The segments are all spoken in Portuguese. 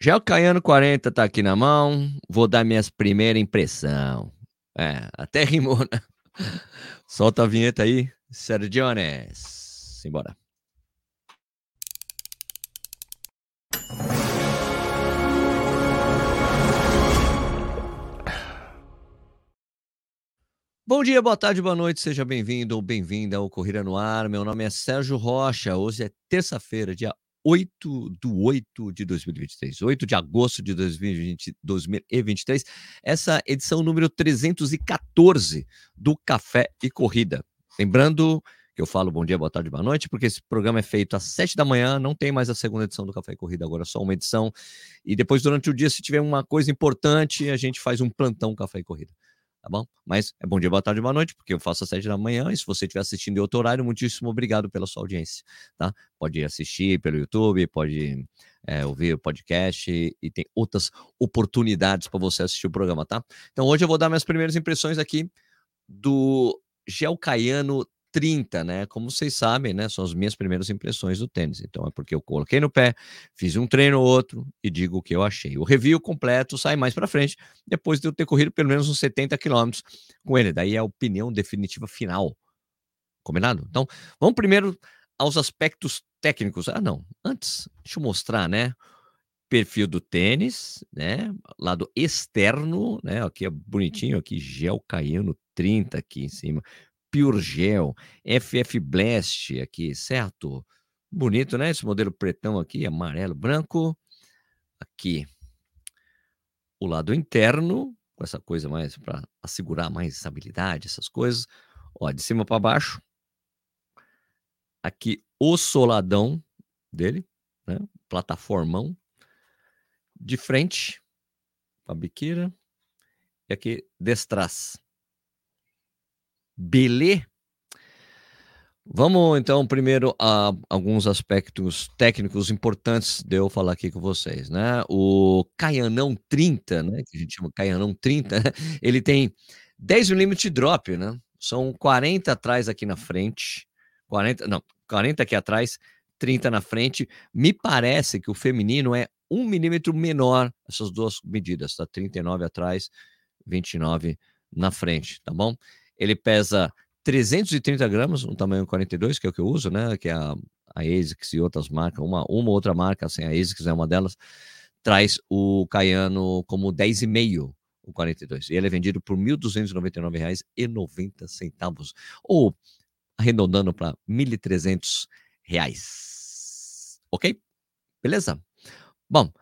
O Caiano 40 tá aqui na mão, vou dar minhas primeiras impressão. É, até rimou, né? Solta a vinheta aí, Sergiones. Simbora. Bom dia, boa tarde, boa noite, seja bem-vindo ou bem-vinda ao Corrida no Ar. Meu nome é Sérgio Rocha. Hoje é terça-feira, dia 8 do 8 de 2023, 8 de agosto de 2020, 2023, essa edição número 314 do Café e Corrida. Lembrando que eu falo bom dia, boa tarde, boa noite, porque esse programa é feito às 7 da manhã, não tem mais a segunda edição do Café e Corrida, agora só uma edição. E depois, durante o dia, se tiver uma coisa importante, a gente faz um plantão Café e Corrida tá bom? Mas é bom dia, boa tarde, boa noite, porque eu faço às sete da manhã, e se você estiver assistindo em outro horário, muitíssimo obrigado pela sua audiência, tá? Pode assistir pelo YouTube, pode é, ouvir o podcast, e, tem outras oportunidades para você assistir o programa, tá? Então hoje eu vou dar minhas primeiras impressões aqui do Gelcaiano 30, né? Como vocês sabem, né? São as minhas primeiras impressões do tênis. Então é porque eu coloquei no pé, fiz um treino ou outro e digo o que eu achei. O review completo sai mais para frente, depois de eu ter corrido pelo menos uns 70 quilômetros com ele. Daí é a opinião definitiva final. Combinado? Então, vamos primeiro aos aspectos técnicos. Ah, não. Antes, deixa eu mostrar, né? Perfil do tênis, né? Lado externo, né? Aqui é bonitinho, aqui gel caindo 30 aqui em cima. Pure Gel, FF Blast aqui, certo? Bonito, né? Esse modelo pretão aqui, amarelo, branco. Aqui, o lado interno, com essa coisa mais para assegurar mais estabilidade, essas coisas. Ó, de cima para baixo. Aqui, o soladão dele, né? Plataformão. De frente, a biqueira. E aqui, destras. Belê? Vamos então primeiro a alguns aspectos técnicos importantes de eu falar aqui com vocês, né? O Caianão 30, né, que a gente chama Caianão 30, ele tem 10 milímetros de drop, né? São 40 atrás aqui na frente, 40, não, 40 aqui atrás, 30 na frente. Me parece que o feminino é um milímetro menor, essas duas medidas, tá? 39 atrás, 29 na frente, tá bom? Ele pesa 330 gramas, um tamanho 42, que é o que eu uso, né? Que é a, a ASICS e outras marcas, uma, uma outra marca, assim, a ASICS é uma delas, traz o Caiano como 10,5 o 42. E ele é vendido por R$ 1.299,90, ou arredondando para R$ 1.300. Ok? Beleza? Bom,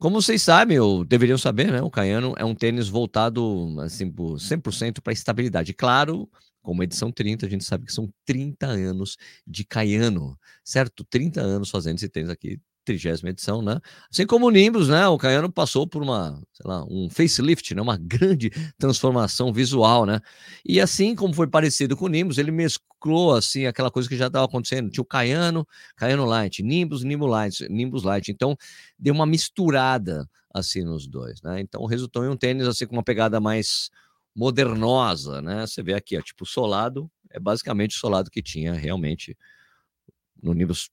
como vocês sabem, ou deveriam saber, né? O Caiano é um tênis voltado assim, por 100% para estabilidade. Claro, como edição 30, a gente sabe que são 30 anos de Caiano, certo? 30 anos fazendo esse tênis aqui, trigésima edição, né? Assim como o Nimbus, né? O Caiano passou por uma, sei lá, um facelift, né? Uma grande transformação visual, né? E assim como foi parecido com o Nimbus, ele mesclou assim aquela coisa que já estava acontecendo. Tinha o Caiano, Caiano Light, Nimbus, Nimbus Light, Nimbus Light. Então deu uma misturada assim nos dois, né? Então resultou em um tênis assim com uma pegada mais modernosa, né? Você vê aqui, ó, tipo solado, é basicamente o solado que tinha realmente no Nimbus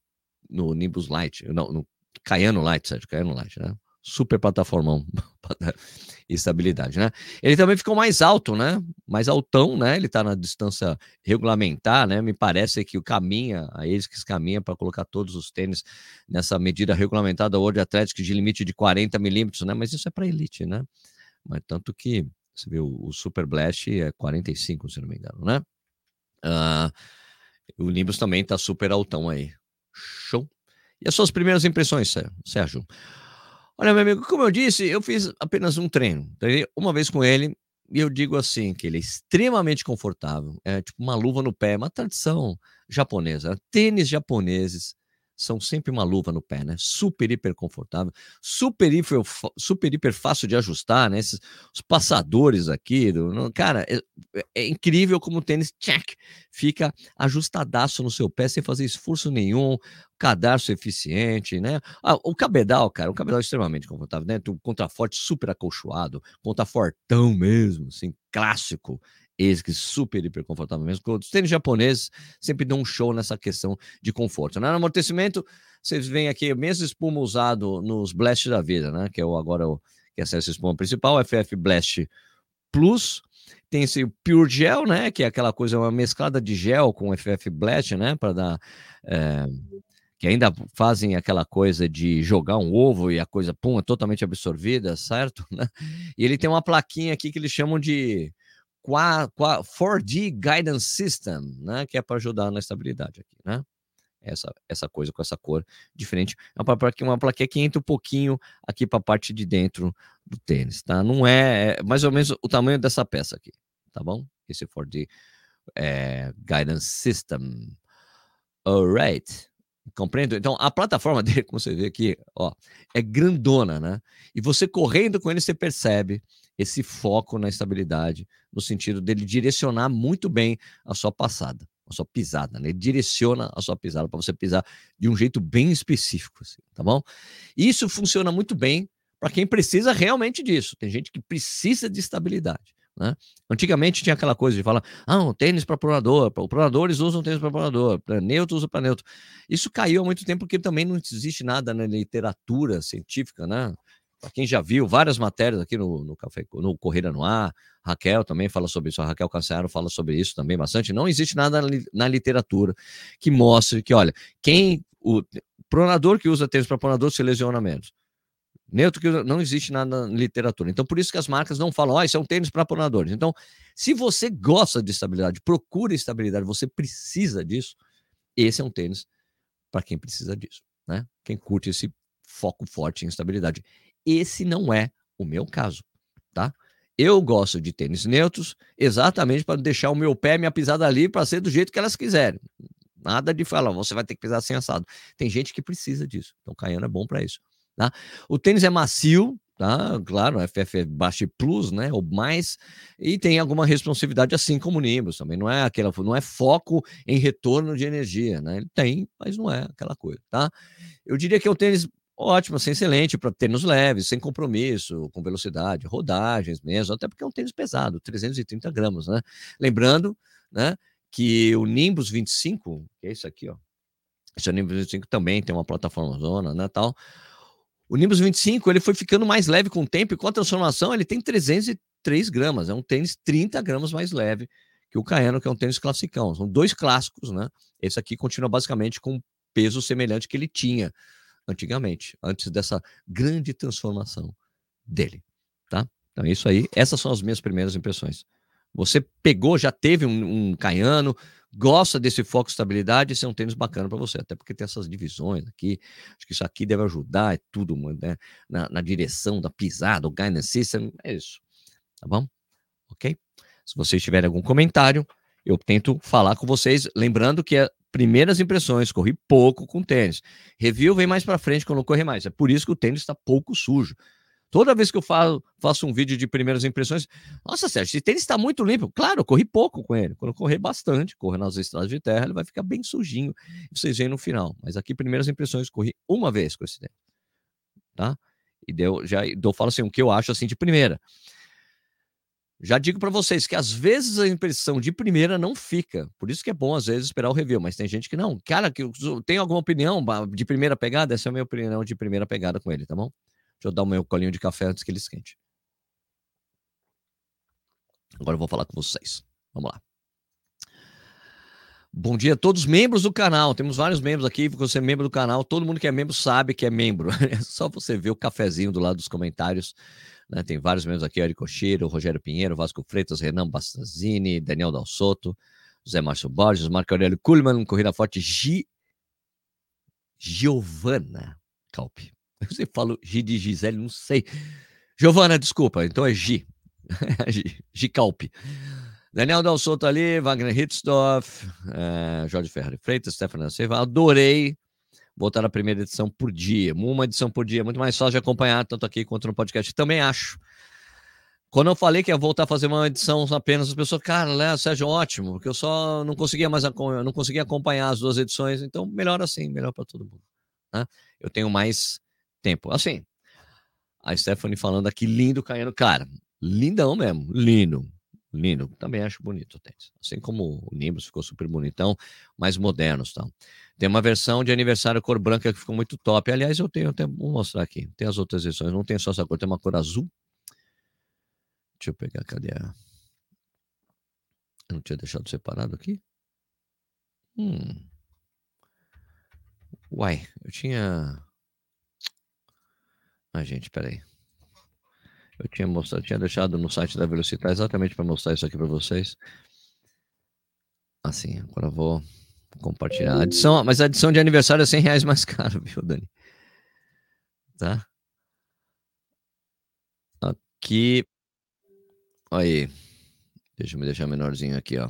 no Nimbus Lite, não, no Cayano Lite, Sérgio, Cayano Lite, né? Super plataformão estabilidade, né? Ele também ficou mais alto, né? Mais altão, né? Ele tá na distância regulamentar, né? Me parece que o caminha, a ASICS caminha para colocar todos os tênis nessa medida regulamentada World Athletics de limite de 40 milímetros, né? Mas isso é para elite, né? Mas tanto que você viu o Super Blast é 45, se não me engano, né? Uh, o Nimbus também tá super altão aí. Show. E as suas primeiras impressões, Sérgio? Olha, meu amigo, como eu disse, eu fiz apenas um treino. Uma vez com ele, e eu digo assim, que ele é extremamente confortável. É tipo uma luva no pé, uma tradição japonesa. Tênis japoneses são sempre uma luva no pé, né? Super, hiper confortável, super, hiper, super, hiper fácil de ajustar, né? Esses, os passadores aqui, do, cara, é, é, incrível como o tênis, check, fica ajustadaço no seu pé sem fazer esforço nenhum, cadarço eficiente, né? Ah, o cabedal, cara, o cabedal é extremamente confortável, né? Contraforte super acolchoado, contrafortão mesmo, assim, clássico, ASICS super, hiper confortável mesmo. Os tênis japoneses sempre dão um show nessa questão de conforto. Né? No amortecimento, vocês veem aqui o mesmo espuma usado nos Blast da vida, né? Que é o agora o, que é essa espuma principal, FF Blast Plus. Tem esse Pure Gel, né? Que é aquela coisa, uma mesclada de gel com FF Blast, né? Para dar. É, que ainda fazem aquela coisa de jogar um ovo e a coisa, pum, é totalmente absorvida, certo? E ele tem uma plaquinha aqui que eles chamam de 4D Guidance System, né? Que é para ajudar na estabilidade aqui, né? Essa, essa coisa com essa cor diferente. É uma plaquinha, uma plaquinha que entra um pouquinho aqui para a parte de dentro do tênis, tá? Não é, é, mais ou menos o tamanho dessa peça aqui, tá bom? Esse 4D é, Guidance System. Alright. Compreendo? Então, a plataforma dele, como você vê aqui, ó, é grandona, né? E você correndo com ele, você percebe esse foco na estabilidade, no sentido dele direcionar muito bem a sua passada, a sua pisada, né? Ele direciona a sua pisada para você pisar de um jeito bem específico, assim, tá bom? Isso funciona muito bem para quem precisa realmente disso. Tem gente que precisa de estabilidade. Né? Antigamente tinha aquela coisa de falar, ah, um tênis para pronador, pronadores usam tênis para pronador, neutro usa para neutro. Isso caiu há muito tempo porque também não existe nada na literatura científica, né? Para quem já viu várias matérias aqui no, no Café, no no Ar, Raquel também fala sobre isso, a Raquel Cancero fala sobre isso também bastante. Não existe nada na, literatura que mostre que, olha, quem o pronador que usa tênis para pronador se lesiona menos. Neutro que não existe nada na literatura. Então, por isso que as marcas não falam, ó, oh, isso é um tênis para ponadores. Então, se você gosta de estabilidade, procura estabilidade, você precisa disso, esse é um tênis para quem precisa disso, né? Quem curte esse foco forte em estabilidade. Esse não é o meu caso, tá? Eu gosto de tênis neutros exatamente para deixar o meu pé, minha pisada ali, para ser do jeito que elas quiserem. Nada de falar, você vai ter que pisar sem assado. Tem gente que precisa disso. Então, Caiano é bom para isso. Tá? O tênis é macio, tá? Claro, FF Baixa Plus, né? Ou mais, e tem alguma responsividade, assim como o Nimbus também. Não é aquela, não é foco em retorno de energia, né? Ele tem, mas não é aquela coisa, tá? Eu diria que é um tênis ótimo, assim, excelente para tênis leves, sem compromisso, com velocidade, rodagens mesmo, até porque é um tênis pesado, 330 gramas, né? Lembrando, né? Que o Nimbus 25, que é isso aqui, ó. Esse é Nimbus 25 também tem uma plataforma zona, né, tal o Nimbus 25 ele foi ficando mais leve com o tempo e com a transformação ele tem 303 gramas. É um tênis 30 gramas mais leve que o Cayenne, que é um tênis classicão. São dois clássicos, né? Esse aqui continua basicamente com peso semelhante que ele tinha antigamente, antes dessa grande transformação dele, tá? Então é isso aí. Essas são as minhas primeiras impressões. Você pegou, já teve um, um Caiano, gosta desse foco estabilidade, esse é um tênis bacana para você, até porque tem essas divisões aqui. Acho que isso aqui deve ajudar, é tudo né? na, na direção da pisada, o guidance system, é isso. Tá bom? Ok? Se vocês tiverem algum comentário, eu tento falar com vocês, lembrando que é primeiras impressões, corri pouco com tênis. Review vem mais para frente quando correr mais. É por isso que o tênis está pouco sujo. Toda vez que eu falo, faço um vídeo de primeiras impressões, nossa, Sérgio, esse tênis está muito limpo. Claro, eu corri pouco com ele. Quando eu correr bastante, correr nas estradas de terra, ele vai ficar bem sujinho. Vocês veem no final. Mas aqui, primeiras impressões, corri uma vez com esse tênis. Tá? E deu, já eu falo assim, o que eu acho assim de primeira. Já digo para vocês que às vezes a impressão de primeira não fica. Por isso que é bom às vezes esperar o review, mas tem gente que não. Cara, que tem alguma opinião de primeira pegada? Essa é a minha opinião de primeira pegada com ele, tá bom? Deixa eu dar o meu colinho de café antes que ele esquente. Agora eu vou falar com vocês. Vamos lá. Bom dia a todos os membros do canal. Temos vários membros aqui. Você é membro do canal. Todo mundo que é membro sabe que é membro. É só você ver o cafezinho do lado dos comentários. Né? Tem vários membros aqui: Eric Cocheiro, Rogério Pinheiro, Vasco Freitas, Renan Bastazini, Daniel Dal Soto, José Márcio Borges, Marco Aurélio Kuhlmann, Corrida Forte, Gi... Giovana Calpe. Eu sempre falo G de Gisele, não sei. Giovana, desculpa, então é G. G Calpe. Daniel Del Soto ali, Wagner Hitzdorf, uh, Jorge Ferreira Freitas, Stefano Silva. Adorei voltar a primeira edição por dia. Uma edição por dia, muito mais fácil de acompanhar, tanto aqui quanto no podcast. Também acho. Quando eu falei que ia voltar a fazer uma edição apenas, as pessoas, cara, Léo, Sérgio, ótimo, porque eu só não conseguia mais não conseguia acompanhar as duas edições, então melhor assim, melhor para todo mundo. Né? Eu tenho mais tempo. Assim, a Stephanie falando aqui, lindo caindo. Cara, lindão mesmo, lindo. Lindo. Também acho bonito o tênis. Assim como o Nimbus ficou super bonitão, mais modernos tal. Tem uma versão de aniversário cor branca que ficou muito top. Aliás, eu tenho até vou mostrar aqui. Tem as outras versões, não tem só essa cor, tem uma cor azul. Deixa eu pegar, cadê a. Eu não tinha deixado separado aqui? Hum. Uai, eu tinha. Ah, gente, peraí. Eu tinha mostrado, tinha deixado no site da Velocitar exatamente para mostrar isso aqui para vocês. Assim, agora vou compartilhar. Adição, mas a adição de aniversário é 100 reais mais caro, viu, Dani? Tá? Aqui. Aí. Deixa eu me deixar menorzinho aqui, ó.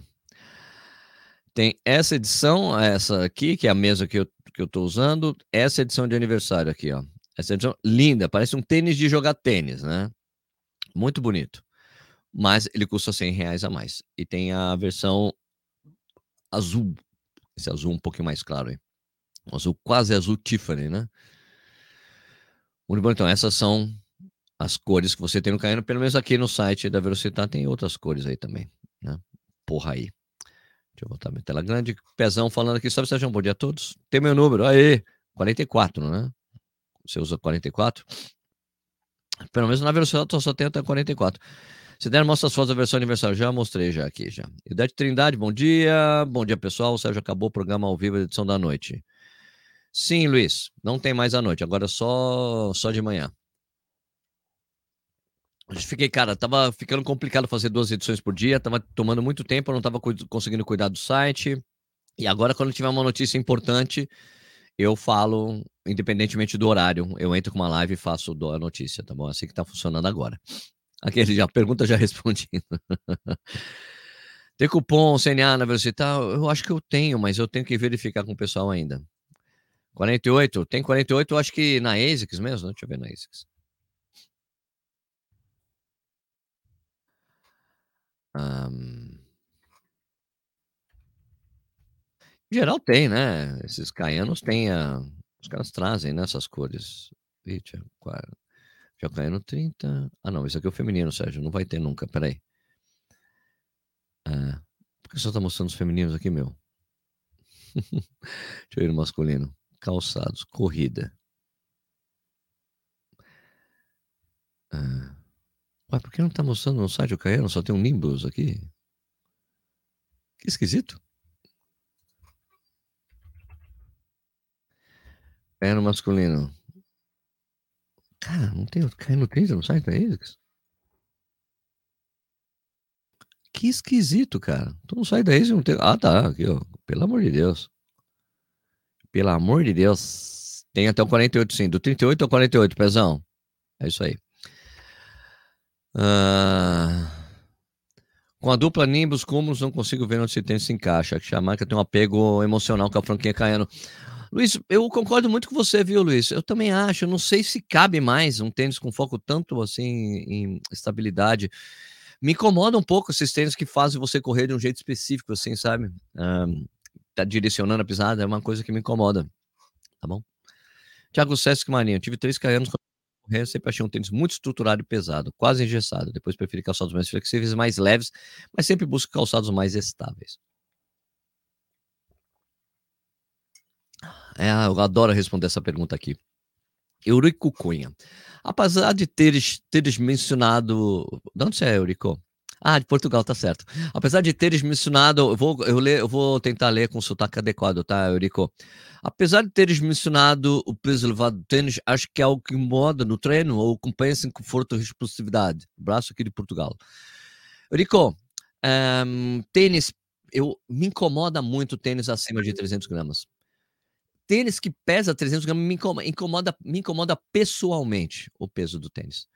Tem essa edição, essa aqui, que é a mesa que eu, que eu tô usando. Essa edição de aniversário aqui, ó. Essa edição linda, parece um tênis de jogar tênis, né? Muito bonito. Mas ele custa 100 reais a mais. E tem a versão azul. Esse azul um pouquinho mais claro aí. Um azul quase azul Tiffany, né? Muito bom. Então, essas são as cores que você tem no Caiano. Pelo menos aqui no site da Velocitar tem outras cores aí também, né? Porra aí. Deixa eu botar minha tela grande. Pezão falando aqui. Salve, Sérgio. Bom dia a todos. Tem meu número. Aê! 44, né? Você usa 44? Pelo menos na velocidade só tem até 44. Se der, mostra as fotos da versão aniversário. Já mostrei já aqui, já. Idade Trindade, bom dia. Bom dia, pessoal. O Sérgio acabou o programa ao vivo, edição da noite. Sim, Luiz. Não tem mais à noite. Agora só, só de manhã. Fiquei, cara, tava ficando complicado fazer duas edições por dia, tava tomando muito tempo, eu não tava conseguindo cuidar do site. E agora, quando tiver uma notícia importante, eu falo, independentemente do horário, eu entro com uma live e faço a notícia, tá bom? Assim que tá funcionando agora. Aquele já, pergunta já respondido. Tem cupom CNA na Velocitar? Eu acho que eu tenho, mas eu tenho que verificar com o pessoal ainda. 48? Tem 48, eu acho que na ASICS mesmo, né? Deixa eu ver na ASICS. Um... Em geral tem, né? Esses caianos têm a... Os caras trazem né, cores. Eita, já caiano 30. Ah, não, isso aqui é o feminino, Sérgio. Não vai ter nunca, peraí. Ah, por que só tá mostrando os femininos aqui, meu? Deixa eu ir no masculino. Calçados, corrida. Ah. Ué, por que não tá mostrando no site o Caiano? Só tem um Nimbus aqui. Que esquisito. Caiano masculino. Cara, não tem Caiano 30 no site da ASICS? Que esquisito, cara. Então no site da ASICS não tem... Ah, tá. Aqui, ó. Pelo amor de Deus. Pelo amor de Deus. Tem até o 48, sim. Do 38 ao 48, pezão. É isso aí. Ah, com a dupla Nimbus Cúmulos, não consigo ver onde esse tênis se encaixa. Que a marca tem um apego emocional com a franquia Caiano. Luiz, eu concordo muito com você, viu, Luiz? Eu também acho. não sei se cabe mais um tênis com foco tanto assim em estabilidade. Me incomoda um pouco esses tênis que fazem você correr de um jeito específico, assim, sabe? Um, tá direcionando a pisada, é uma coisa que me incomoda. Tá bom? Tiago Sesc Marinho, tive três caianos correr, sempre achei um tênis muito estruturado e pesado, quase engessado. Depois preferi calçados mais flexíveis, mais leves, mas sempre busco calçados mais estáveis. É, eu adoro responder essa pergunta aqui. Eurico Cunha. Apesar de teres, teres mencionado. De onde você é, Eurico? Ah, de Portugal, tá certo. Apesar de teres mencionado, eu vou, eu, ler, eu vou tentar ler com o sotaque adequado, tá, Eurico? Apesar de teres mencionado o peso elevado do tênis, acho que é algo que incomoda no treino ou compensa em conforto e responsividade. Braço aqui de Portugal. Eurico, um, ehm, tênis, eu, me incomoda muito tênis acima de 300 gramas. Tênis que pesa 300 gramas me incomoda, me incomoda pessoalmente o peso do tênis.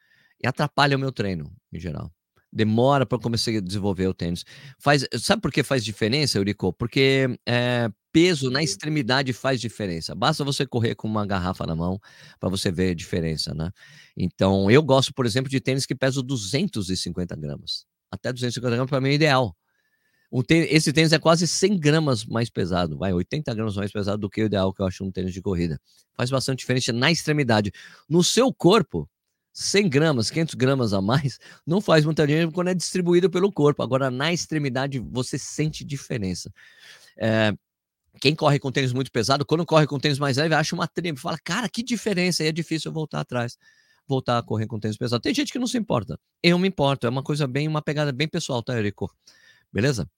E atrapalha o meu treino, em geral demora para começar a desenvolver o tênis. Faz, sabe por que faz diferença, Eurico? Porque é, peso na extremidade faz diferença. Basta você correr com uma garrafa na mão para você ver a diferença, né? Então, eu gosto, por exemplo, de tênis que pesam 250 gramas. Até 250 gramas para mim é ideal. Tênis, esse tênis é quase 100 gramas mais pesado, vai, 80 gramas mais pesado do que o ideal que eu acho um tênis de corrida. Faz bastante diferença na extremidade. No seu corpo, 100 gramas, 500 gramas a mais, não faz muita diferença quando é distribuído pelo corpo. Agora, na extremidade, você sente diferença. É, quem corre com tênis muito pesado, quando corre com tênis mais leve, acha uma treme, fala, cara, que diferença, e é difícil voltar atrás, voltar a correr com tênis pesado. Tem gente que não se importa, eu me importo, é uma coisa bem, uma pegada bem pessoal, tá, Eurico? Beleza?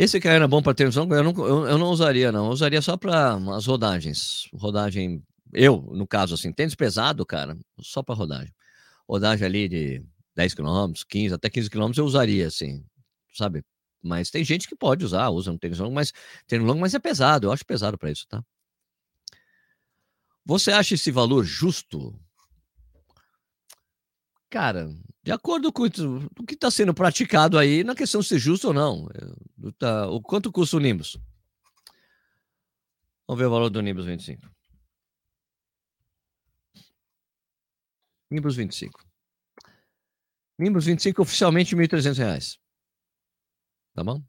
Esse cara é bom para longo, eu não, eu, eu não usaria, não, eu usaria só para as rodagens, rodagem eu, no caso, assim, tênis pesado, cara, só para rodagem. Rodagem ali de 10 km, 15, até 15 km eu usaria, assim, sabe? Mas tem gente que pode usar, usa um tênis longo, mas tênis longo, mas é pesado, eu acho pesado para isso, tá? Você acha esse valor justo? Cara, de acordo com o que está sendo praticado aí, na questão de ser justo ou não. Tá, o quanto custa o Nimbus? Vamos ver o valor do Nimbus 25. Nimbus 25. Nimbus 25 oficialmente R$ 1.300. Tá bom?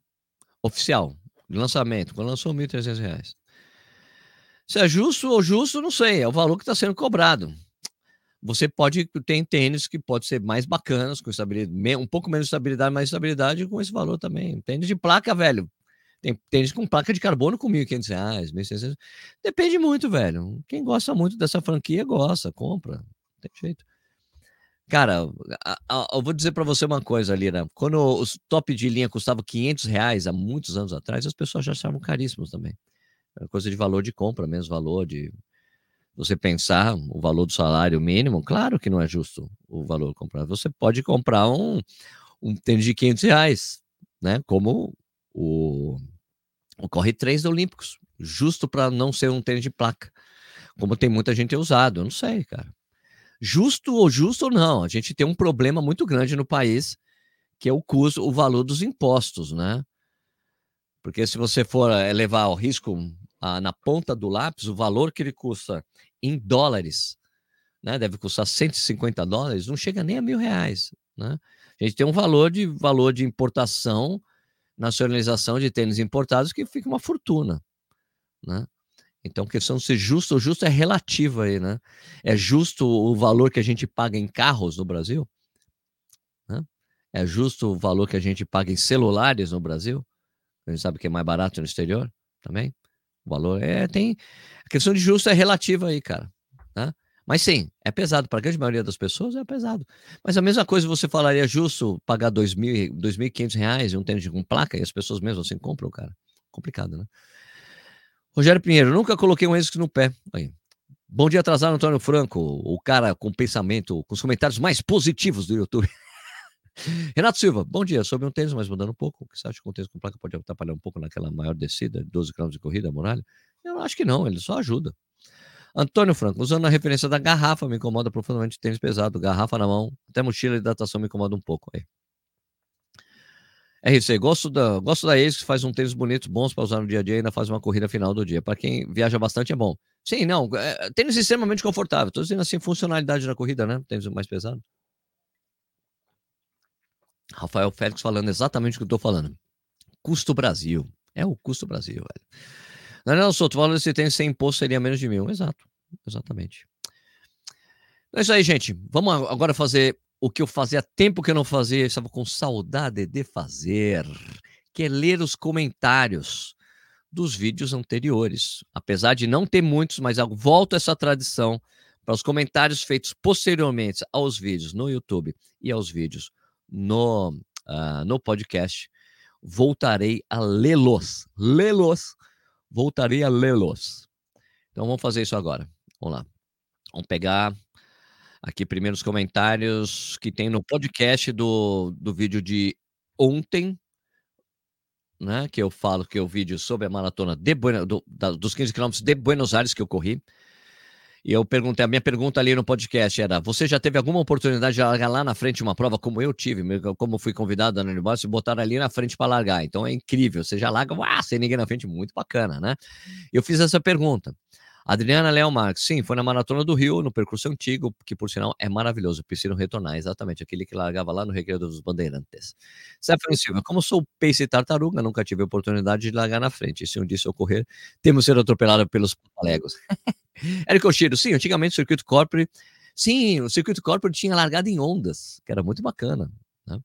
Oficial. Lançamento. Quando lançou R$ 1.300. Se é justo ou justo, não sei. É o valor que está sendo cobrado. Você pode ter tênis que pode ser mais bacanas, com estabilidade, um pouco menos estabilidade, mais estabilidade com esse valor também. Tênis de placa, velho. Tem tênis com placa de carbono com R$ 1.500, 1.600. Depende muito, velho. Quem gosta muito dessa franquia, gosta, compra. Não tem jeito. Cara, eu vou dizer para você uma coisa, Lira. Quando os top de linha custavam 500 reais há muitos anos atrás, as pessoas já achavam caríssimos também. Era coisa de valor de compra, mesmo valor de. Você pensar o valor do salário mínimo, claro que não é justo o valor comprado. Você pode comprar um, um tênis de 500 reais, né? Como o, o Corre 3 da Olímpicos, justo para não ser um tênis de placa, como tem muita gente usado. Eu não sei, cara justo ou justo ou não, a gente tem um problema muito grande no país, que é o custo, o valor dos impostos, né? Porque se você for eh, levar o risco ah, na ponta do lápis, o valor que ele custa em dólares, né? Deve custar 150 dólares, não chega nem a mil reais, né? A gente tem um valor de valor de importação, nacionalização de tênis importados que fica uma fortuna, né? Então, questão de ser justo ou justo é relativa aí, né? É justo o valor que a gente paga em carros no Brasil? Né? É justo o valor que a gente paga em celulares no Brasil? A gente sabe que é mais barato no exterior também. O valor é, tem. A questão de justo é relativa aí, cara. Né? Mas sim, é pesado. Para a grande maioria das pessoas é pesado. Mas a mesma coisa você falaria justo pagar R$ 2.500 em um tênis com placa e as pessoas mesmo assim compram, cara. Complicado, né? Rogério Pinheiro, nunca coloquei um risco no pé. Aí. Bom dia atrasado, Antônio Franco, o cara com pensamento, com os comentários mais positivos do YouTube. Renato Silva, bom dia. Sobre um tênis, mas mudando um pouco. O que você acha que um tênis com placa pode atrapalhar um pouco naquela maior descida, 12 km de corrida, muralha? Eu acho que não, ele só ajuda. Antônio Franco, usando a referência da garrafa, me incomoda profundamente tênis pesado, garrafa na mão, até mochila de hidratação me incomoda um pouco. Aí. É aí. Gosto da, gosto da Ace, que faz um tênis bonito, bons para usar no dia a dia e ainda faz uma corrida final do dia. Para quem viaja bastante é bom. Sim, não. É, tênis extremamente confortável. Estou dizendo assim, funcionalidade na corrida, né? Tênis mais pesado. Rafael Félix falando exatamente o que eu estou falando. Custo Brasil. É o custo Brasil, velho. Daniel Souto, falando desse tênis sem imposto seria menos de mil. Exato. Exatamente. Então é isso aí, gente. Vamos agora fazer o que eu fazia tempo que eu não fazia, eu estava com saudade de fazer, que é ler os comentários dos vídeos anteriores. Apesar de não ter muitos, mas volto essa tradição para os comentários feitos posteriormente aos vídeos no YouTube e aos vídeos no, uh, no podcast. Voltarei a lê-los. Lê-los. Voltarei a lê-los. Então vamos fazer isso agora. Vamos lá. Vamos pegar aqui primeiros comentários que tem no podcast do, do vídeo de ontem, né? Que eu falo que é o vídeo sobre a maratona de Buenos, do, da, dos 15 quilômetros de Buenos Aires que eu corri. E eu perguntei, a minha pergunta ali no podcast era: você já teve alguma oportunidade de largar lá na frente uma prova como eu tive, como fui convidado no negócio, e botaram ali na frente para largar? Então é incrível, você já larga, sem ninguém na frente, muito bacana, né? Eu fiz essa pergunta. Adriana Léo Marques, sim, foi na Maratona do Rio, no percurso antigo, que por sinal é maravilhoso, preciso retornar, exatamente, aquele que largava lá no Recreio dos Bandeirantes. Stephanie Silva, como sou pace tartaruga, nunca tive oportunidade de largar na frente, se um dia ocorrer, temos ser atropelado pelos palegos. Érico Oshiro, sim, antigamente o circuito corporate Sim, o circuito corporate tinha largado em ondas, que era muito bacana. Né?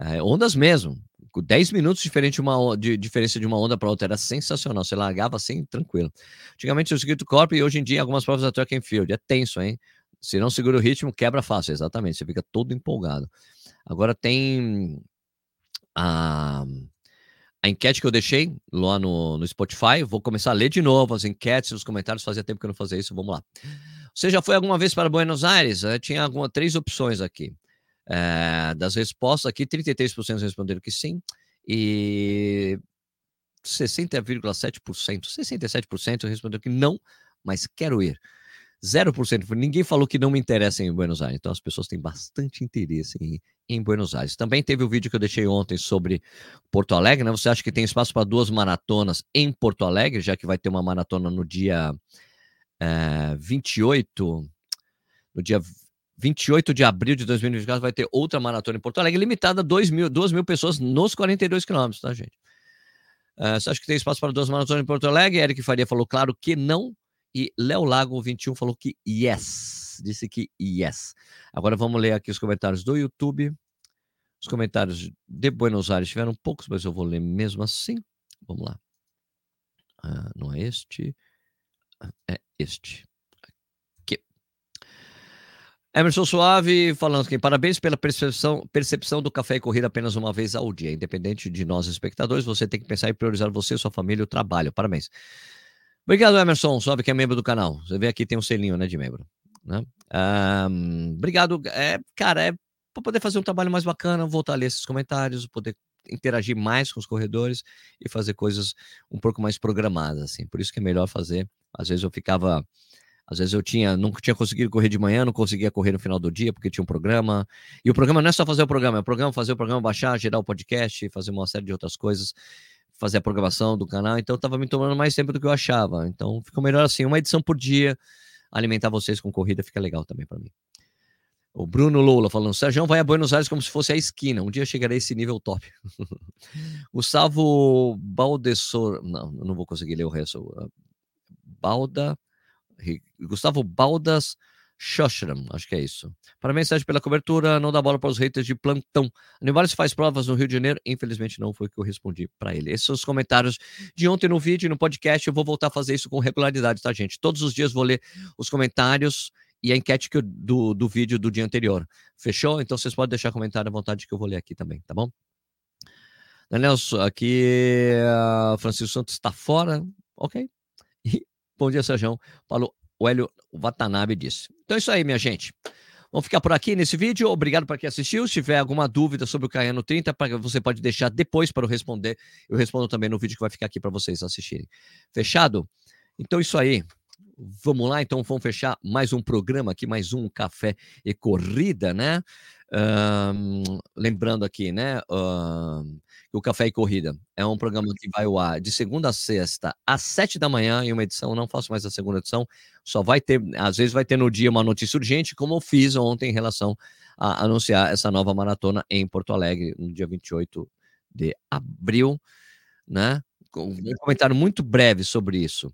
É, ondas mesmo. 10 minutos diferente uma, de diferença de uma onda para outra. Era sensacional. Você largava assim, tranquilo. Antigamente o circuito corporate e hoje em dia algumas provas da track and field. É tenso, hein? Se não segura o ritmo, quebra fácil. Exatamente. Você fica todo empolgado. Agora tem a a enquete que eu deixei lá no, no Spotify. Vou começar a ler de novo as enquetes, os comentários. Fazia tempo que eu não fazia isso. Vamos lá. Você já foi alguma vez para Buenos Aires? Eu tinha alguma, três opções aqui. É, das respostas aqui, 33% responderam que sim. E 60,7%, 67% responderam que não, mas quero ir. 0%. Ninguém falou que não me interessa em Buenos Aires. Então as pessoas têm bastante interesse em, em Buenos Aires. Também teve o vídeo que eu deixei ontem sobre Porto Alegre, né? Você acha que tem espaço para duas maratonas em Porto Alegre, já que vai ter uma maratona no dia é, 28, no dia 28 de abril de 2024, vai ter outra maratona em Porto Alegre, limitada a 2 mil, 2 mil pessoas nos 42 quilômetros, tá, gente? Uh, você acha que tem espaço para duas maratonas em Porto Alegre? Eric Faria falou, claro que não. E Léo Lago 21 falou que yes. Disse que yes. Agora vamos ler aqui os comentários do YouTube. Os comentários de Buenos Aires tiveram poucos, mas eu vou ler mesmo assim. Vamos lá. Ah, não é este. Ah, é este. Emerson Suave falando aqui. Parabéns pela percepção, percepção do café e corrida apenas uma vez ao dia. Independente de nós, espectadores, você tem que pensar em priorizar você, sua família e o trabalho. Parabéns. Obrigado, Emerson, sabe que é membro do canal. Você vê aqui tem um selinho, né, de membro. Né? Um, obrigado. É, cara, é para poder fazer um trabalho mais bacana, voltar a ler esses comentários, poder interagir mais com os corredores e fazer coisas um pouco mais programadas, assim. Por isso que é melhor fazer. Às vezes eu ficava, às vezes eu tinha, nunca tinha conseguido correr de manhã, não conseguia correr no final do dia porque tinha um programa. E o programa não é só fazer o programa, é o programa fazer o programa, baixar, gerar o podcast, fazer uma série de outras coisas fazer a programação do canal, então estava me tomando mais tempo do que eu achava. Então ficou melhor assim, uma edição por dia, alimentar vocês com corrida fica legal também para mim. O Bruno Lula falando, Sérgio vai a Buenos Aires como se fosse a esquina. Um dia chegarei a esse nível top. Gustavo Baldessor, não, não vou conseguir ler o resto. Balda, Gustavo Baldas Shoshram, acho que é isso. Parabéns, Sérgio, pela cobertura. Não dá bola para os haters de plantão. Animales faz provas no Rio de Janeiro. Infelizmente, não foi o que eu respondi para ele. Esses são os comentários de ontem no vídeo e no podcast. Eu vou voltar a fazer isso com regularidade, tá, gente? Todos os dias vou ler os comentários e a enquete eu, do, do vídeo do dia anterior. Fechou? Então vocês podem deixar comentário à vontade que eu vou ler aqui também, tá bom? Daniel, aqui Francisco Santos está fora. Ok. Bom dia, Sérgio. Paulo o Hélio Watanabe disse. Então é isso aí, minha gente. Vamos ficar por aqui nesse vídeo. Obrigado para quem assistiu. Se tiver alguma dúvida sobre o Caiano 30, você pode deixar depois para eu responder. Eu respondo também no vídeo que vai ficar aqui para vocês assistirem. Fechado? Então é isso aí. Vamos lá, então vamos fechar mais um programa aqui, mais um café e corrida, né? Lembrando aqui, né? O Café e Corrida é um programa que vai ao ar de segunda a sexta às sete da manhã em uma edição. Não faço mais a segunda edição, só vai ter, às vezes vai ter no dia uma notícia urgente, como eu fiz ontem em relação a anunciar essa nova maratona em Porto Alegre, no dia 28 de abril, né? Um comentário muito breve sobre isso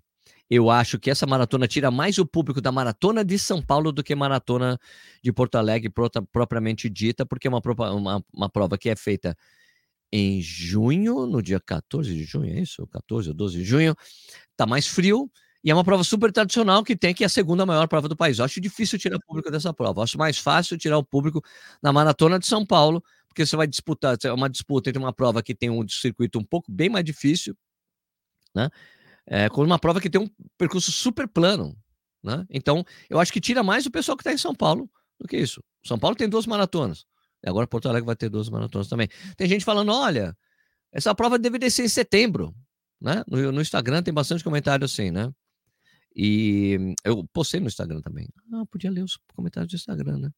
eu acho que essa maratona tira mais o público da maratona de São Paulo do que maratona de Porto Alegre propriamente dita, porque é uma, uma, uma prova que é feita em junho, no dia 14 de junho, é isso? 14 ou 12 de junho, tá mais frio, e é uma prova super tradicional que tem que é a segunda maior prova do país. Eu acho difícil tirar o público dessa prova. Eu acho mais fácil tirar o público na maratona de São Paulo, porque você vai disputar, é uma disputa entre uma prova que tem um circuito um pouco bem mais difícil, né? É, com uma prova que tem um percurso super plano. Né? Então, eu acho que tira mais o pessoal que está em São Paulo do que isso. São Paulo tem duas maratonas. E agora Porto Alegre vai ter duas maratonas também. Tem gente falando: olha, essa prova deveria ser em setembro. Né? No, no Instagram tem bastante comentário assim, né? E eu postei no Instagram também. Ah, podia ler os comentários do Instagram, né?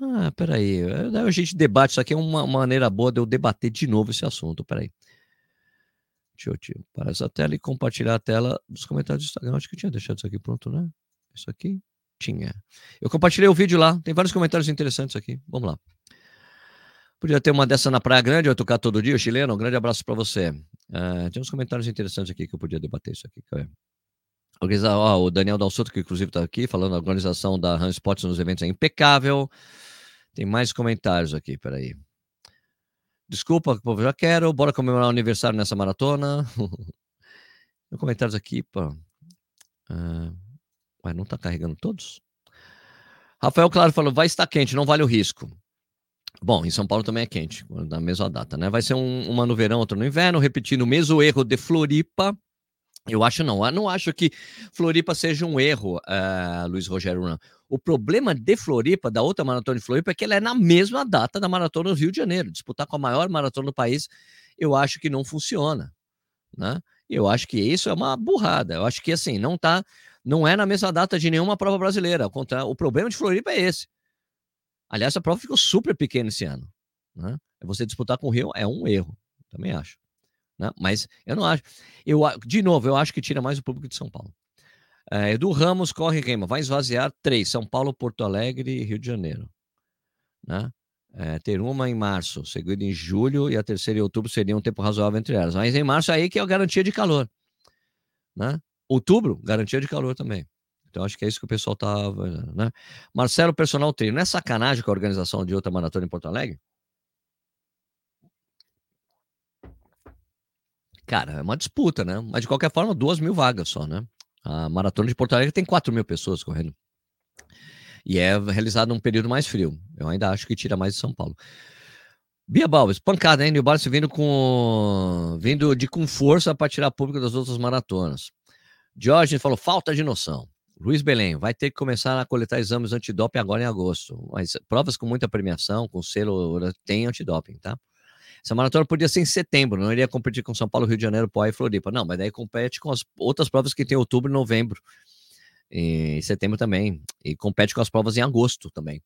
Ah, peraí. A gente debate. Isso aqui é uma maneira boa de eu debater de novo esse assunto. Peraí. Deixa eu te parar essa tela e compartilhar a tela dos comentários do Instagram. Acho que eu tinha deixado isso aqui pronto, né? Isso aqui tinha. Eu compartilhei o vídeo lá. Tem vários comentários interessantes aqui. Vamos lá. Podia ter uma dessa na Praia Grande, eu tocar todo dia, chileno. Um grande abraço para você. Uh, tem uns comentários interessantes aqui que eu podia debater isso aqui. Ó, o Daniel Dalsoto, que inclusive está aqui, falando a organização da Hans Potts nos eventos é impecável. Tem mais comentários aqui, peraí. Desculpa, povo, já quero. Bora comemorar o aniversário nessa maratona. Comentários aqui, pô. Uh, mas não está carregando todos? Rafael Claro falou: vai estar quente, não vale o risco. Bom, em São Paulo também é quente, na mesma data, né? Vai ser um, uma no verão, outra no inverno, repetindo o mesmo erro de Floripa. Eu acho não, eu não acho que Floripa seja um erro, uh, Luiz Rogério não. O problema de Floripa, da outra maratona de Floripa, é que ela é na mesma data da maratona do Rio de Janeiro. Disputar com a maior maratona do país, eu acho que não funciona, né? Eu acho que isso é uma burrada. Eu acho que assim, não tá, não é na mesma data de nenhuma prova brasileira. O problema de Floripa é esse. Aliás, a prova ficou super pequena esse ano. Né? Você disputar com o Rio é um erro, também acho. Né? Mas eu não acho. Eu, de novo, eu acho que tira mais o público de São Paulo. É, Edu Ramos corre queima, vai esvaziar três: São Paulo, Porto Alegre e Rio de Janeiro. Né? É, ter uma em março, seguida em julho e a terceira em outubro seria um tempo razoável entre elas. Mas em março aí que é a garantia de calor. Né? Outubro, garantia de calor também. Então acho que é isso que o pessoal tava, né? Marcelo Personal Treino, não é sacanagem com a organização de outra maratona em Porto Alegre? Cara, é uma disputa, né? Mas de qualquer forma, duas mil vagas só, né? A maratona de Porto Alegre tem quatro mil pessoas correndo. E é realizado num período mais frio. Eu ainda acho que tira mais de São Paulo. Bia Balbes, pancada, hein? New Balance vindo com. vindo de com força para tirar público das outras maratonas. Jorge falou, falta de noção. Luiz Belém, vai ter que começar a coletar exames antidoping agora em agosto. Mas provas com muita premiação, com selo, tem antidoping, tá? Essa maratona podia ser em setembro, não iria competir com São Paulo, Rio de Janeiro, Poá e Floripa. Não, mas daí compete com as outras provas que tem em outubro e novembro. E setembro também. E compete com as provas em agosto também.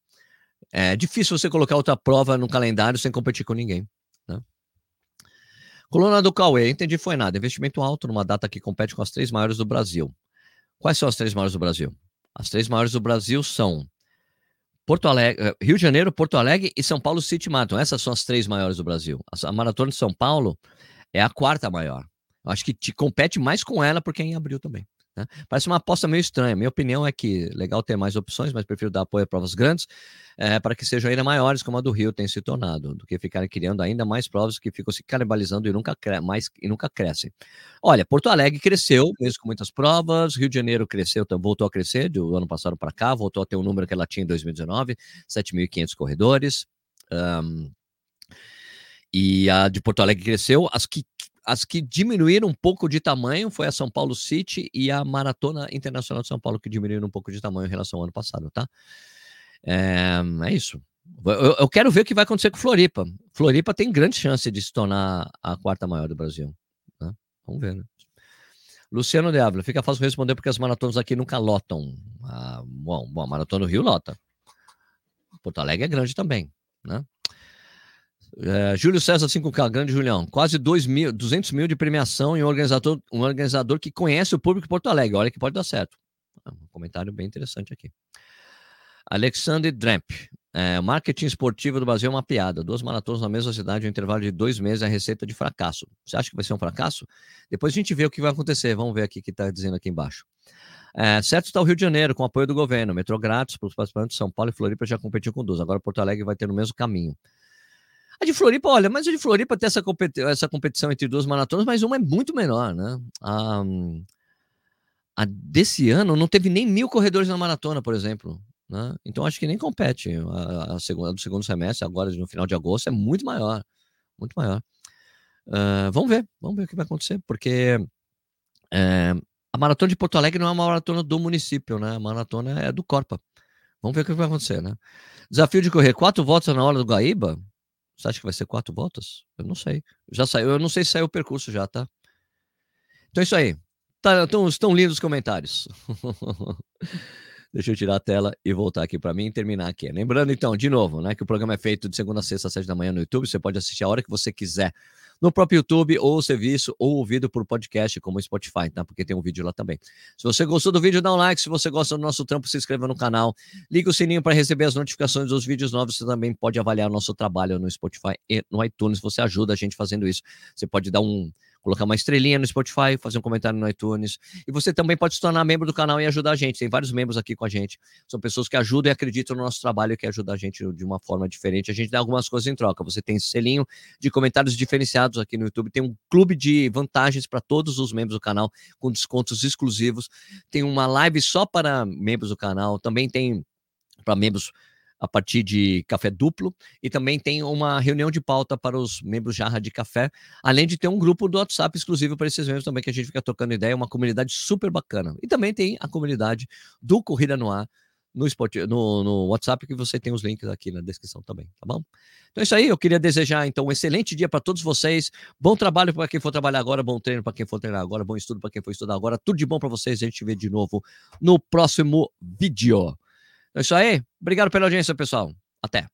É difícil você colocar outra prova no calendário sem competir com ninguém. Né? Coluna do Cauê, entendi, foi nada. Investimento alto numa data que compete com as três maiores do Brasil. Quais são as três maiores do Brasil? As três maiores do Brasil são Porto Alegre, eh, Rio de Janeiro, Porto Alegre e São Paulo City Marathon. Essas são as três maiores do Brasil. A Maratona de São Paulo é a quarta maior. Eu acho que te compete mais com ela porque é em abril também. Né? Parece uma aposta meio estranha. Minha opinião é que legal ter mais opções, mas prefiro dar apoio a provas grandes é, para que sejam ainda maiores, como a do Rio tem se tornado, do que ficarem criando ainda mais provas que ficam se canibalizando e nunca, mais, e nunca crescem. Olha, Porto Alegre cresceu, mesmo com muitas provas, Rio de Janeiro cresceu, voltou a crescer do ano passado para cá, voltou a ter o um número que ela tinha em 2019, 7.500 corredores. Um, e a de Porto Alegre cresceu. As que as que diminuíram um pouco de tamanho foi a São Paulo City e a Maratona Internacional de São Paulo, que diminuíram um pouco de tamanho em relação ao ano passado, tá? É, é isso. Eu, eu, quero ver o que vai acontecer com Floripa. Floripa tem grande chance de se tornar a quarta maior do Brasil. Né? Vamos ver, né? Luciano Ávila, fica fácil responder porque as maratonas aqui nunca lotam. Ah, bom, bom, a maratona do Rio lota. Porto Alegre é grande também, né? É, Júlio César 5K, grande Julião. Quase 2 mil, 200 mil de premiação em um organizador, um organizador que conhece o público de Porto Alegre. Olha que pode dar certo. É um comentário bem interessante aqui. Alexander Dramp. É, marketing esportivo do Brasil é uma piada. Duas maratonas na mesma cidade, um intervalo de dois meses, é receita de fracasso. Você acha que vai ser um fracasso? Depois a gente vê o que vai acontecer. Vamos ver aqui o que está dizendo aqui embaixo. É, certo está o Rio de Janeiro, com apoio do governo. Metrô grátis para os participantes de São Paulo e Floripa já competiu com duas. Agora Porto Alegre vai ter no mesmo caminho. A de Floripa, olha, mas a de Floripa tem essa, competi essa competição entre duas maratonas, mas uma é muito menor, né? A, a desse ano não teve nem mil corredores na maratona, por exemplo. Né? Então acho que nem compete. A, a segunda do segundo semestre, agora no final de agosto, é muito maior. Muito maior. Uh, vamos ver, vamos ver o que vai acontecer, porque é, a maratona de Porto Alegre não é uma maratona do município, né? A maratona é do Corpa. Vamos ver o que vai acontecer, né? Desafio de correr quatro voltas na hora do Guaíba. Você acha que vai ser quatro voltas? Eu não sei. Já saiu, eu não sei se saiu o percurso já, tá? Então é isso aí. Tá, então, estão lindos os comentários. Deixa eu tirar a tela e voltar aqui para mim e terminar aqui. Lembrando, então, de novo, né, que o programa é feito de segunda a sexta, às sete da manhã no YouTube. Você pode assistir a hora que você quiser no próprio YouTube, ou serviço, ou ouvido por podcast, como o Spotify, tá? Porque tem um vídeo lá também. Se você gostou do vídeo, dá um like. Se você gosta do nosso trampo, se inscreva no canal. Liga o sininho para receber as notificações dos vídeos novos. Você também pode avaliar o nosso trabalho no Spotify e no iTunes. Você ajuda a gente fazendo isso. Você pode dar um colocar uma estrelinha no Spotify, fazer um comentário no iTunes. E você também pode se tornar membro do canal e ajudar a gente. Tem vários membros aqui com a gente. São pessoas que ajudam e acreditam no nosso trabalho e que ajudam a gente de uma forma diferente. A gente dá algumas coisas em troca. Você tem selinho de comentários diferenciados aqui no YouTube. Tem um clube de vantagens para todos os membros do canal, com descontos exclusivos. Tem uma live só para membros do canal. Também tem para membros a partir de café duplo e também tem uma reunião de pauta para os membros Jarra de Café, além de ter um grupo do WhatsApp exclusivo para esses membros também que a gente fica trocando ideia, uma comunidade super bacana. E também tem a comunidade do Corrida no Ar no, no, no WhatsApp que você tem os links aqui na descrição também, tá bom? Então é isso aí, eu queria desejar então um excelente dia para todos vocês, bom trabalho para quem for trabalhar agora, bom treino para quem for treinar agora, bom estudo para quem for estudar agora, tudo de bom para vocês, a gente vê de novo no próximo vídeo. É isso aí. Obrigado pela audiência, pessoal. Até.